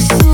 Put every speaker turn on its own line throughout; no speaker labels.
It's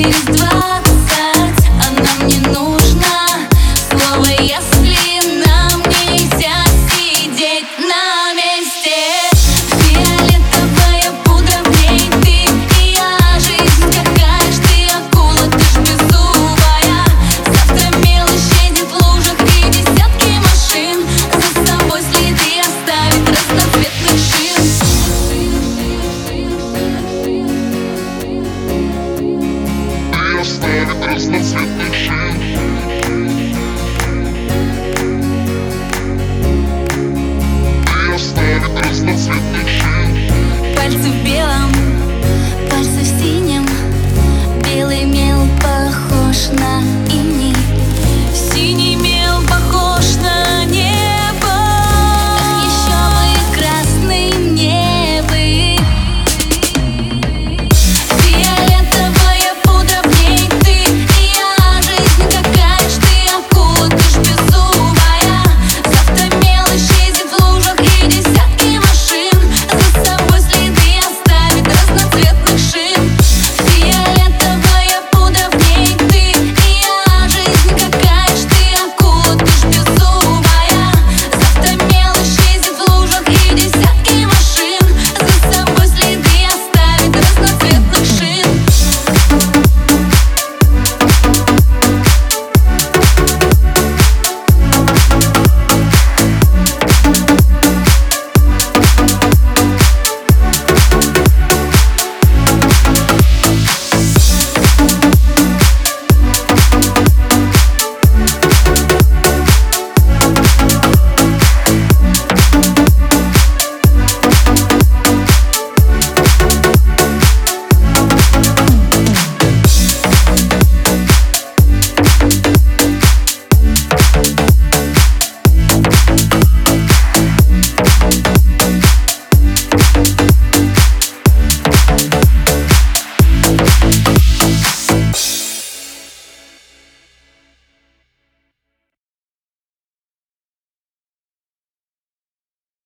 Please do Пальцы в белом, пальцы в синем Белый